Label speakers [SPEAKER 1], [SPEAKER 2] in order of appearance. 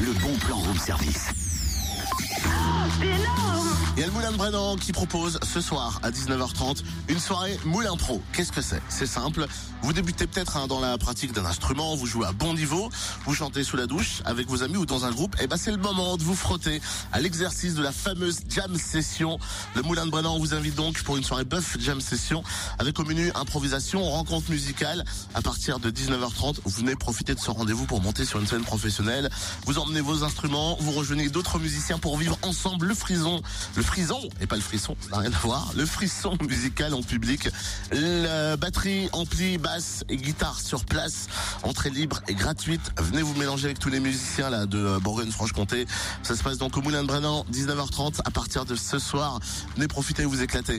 [SPEAKER 1] le bon plan room service.
[SPEAKER 2] Il y a le Moulin de Brennan qui propose ce soir à 19h30 une soirée Moulin Pro. Qu'est-ce que c'est? C'est simple. Vous débutez peut-être hein, dans la pratique d'un instrument, vous jouez à bon niveau, vous chantez sous la douche avec vos amis ou dans un groupe. Et ben c'est le moment de vous frotter à l'exercice de la fameuse jam session. Le Moulin de Brennan vous invite donc pour une soirée buff jam session avec au menu improvisation, rencontre musicale. À partir de 19h30, vous venez profiter de ce rendez-vous pour monter sur une scène professionnelle. Vous emmenez vos instruments, vous rejoignez d'autres musiciens pour vivre ensemble le frison, frison et pas le frisson, ça n'a rien à voir. Le frisson musical en public, la batterie, ampli, basse et guitare sur place, entrée libre et gratuite. Venez vous mélanger avec tous les musiciens là de Bourgogne-Franche-Comté. Ça se passe donc au Moulin de Brennan, 19h30 à partir de ce soir. Venez profiter et vous éclater.